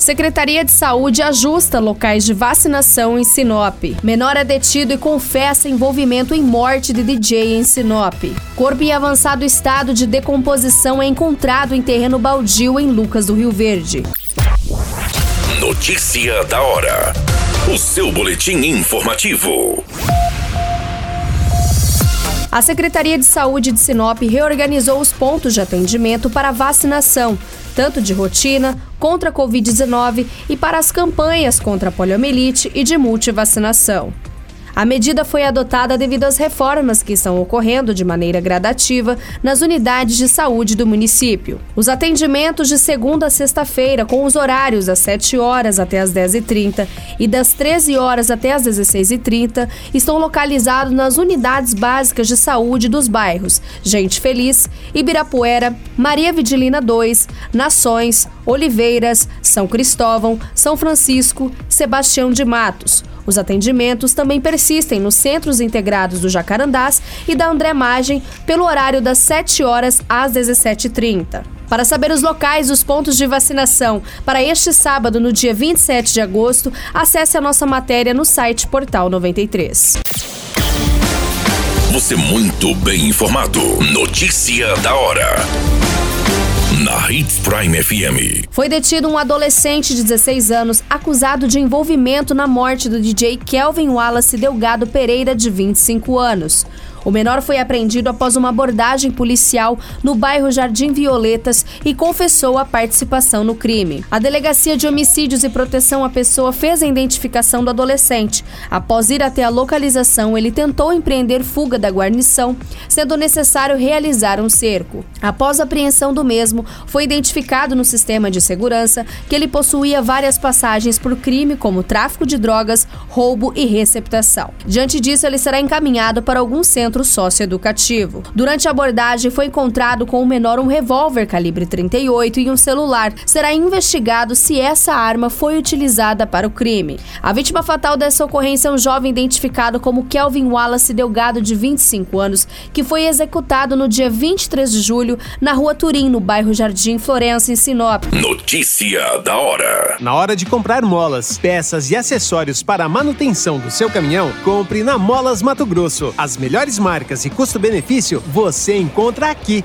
Secretaria de Saúde ajusta locais de vacinação em Sinop. Menor é detido e confessa envolvimento em morte de DJ em Sinop. Corpo em avançado estado de decomposição é encontrado em terreno baldio em Lucas do Rio Verde. Notícia da hora. O seu boletim informativo. A Secretaria de Saúde de Sinop reorganizou os pontos de atendimento para vacinação, tanto de rotina, contra a Covid-19 e para as campanhas contra a poliomielite e de multivacinação. A medida foi adotada devido às reformas que estão ocorrendo de maneira gradativa nas unidades de saúde do município. Os atendimentos de segunda a sexta-feira, com os horários das 7 horas até as 10h30 e das 13 horas até as 16h30, estão localizados nas unidades básicas de saúde dos bairros Gente Feliz, Ibirapuera, Maria Vidilina 2, Nações, Oliveiras, São Cristóvão, São Francisco, Sebastião de Matos. Os atendimentos também persistem nos centros integrados do Jacarandás e da André Magem pelo horário das 7 horas às 17h30. Para saber os locais dos pontos de vacinação para este sábado, no dia 27 de agosto, acesse a nossa matéria no site Portal 93. Você muito bem informado. Notícia da hora na Hits Prime FM. Foi detido um adolescente de 16 anos acusado de envolvimento na morte do DJ Kelvin Wallace Delgado Pereira, de 25 anos. O menor foi apreendido após uma abordagem policial no bairro Jardim Violetas e confessou a participação no crime. A Delegacia de Homicídios e Proteção à Pessoa fez a identificação do adolescente. Após ir até a localização, ele tentou empreender fuga da guarnição, sendo necessário realizar um cerco. Após a apreensão do mesmo, foi identificado no sistema de segurança que ele possuía várias passagens por crime como tráfico de drogas, roubo e receptação. Diante disso, ele será encaminhado para algum centro socioeducativo. Durante a abordagem, foi encontrado com o menor um revólver calibre 38 e um celular. Será investigado se essa arma foi utilizada para o crime. A vítima fatal dessa ocorrência é um jovem identificado como Kelvin Wallace Delgado, de 25 anos, que foi executado no dia 23 de julho na rua Turim, no bairro Jardim Florença, em Sinop. Notícia da hora. Na hora de comprar molas, peças e acessórios para a manutenção do seu caminhão, compre na Molas Mato Grosso. As melhores marcas e custo-benefício você encontra aqui.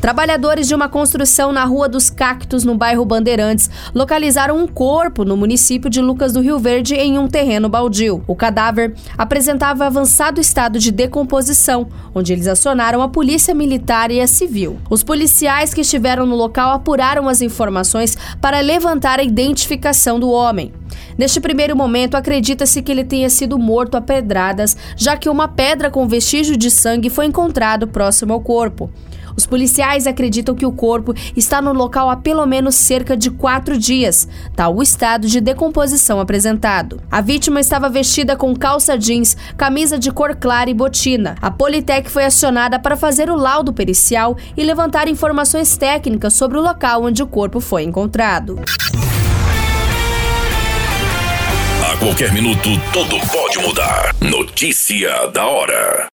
Trabalhadores de uma construção na Rua dos Cactos, no bairro Bandeirantes, localizaram um corpo no município de Lucas do Rio Verde em um terreno baldio. O cadáver apresentava avançado estado de decomposição, onde eles acionaram a polícia militar e a civil. Os policiais que estiveram no local apuraram as informações para levantar a identificação do homem. Neste primeiro momento, acredita-se que ele tenha sido morto a pedradas, já que uma pedra com vestígio de sangue foi encontrado próximo ao corpo. Os policiais acreditam que o corpo está no local há pelo menos cerca de quatro dias, tal o estado de decomposição apresentado. A vítima estava vestida com calça jeans, camisa de cor clara e botina. A Politec foi acionada para fazer o laudo pericial e levantar informações técnicas sobre o local onde o corpo foi encontrado. A qualquer minuto, tudo pode mudar. Notícia da hora.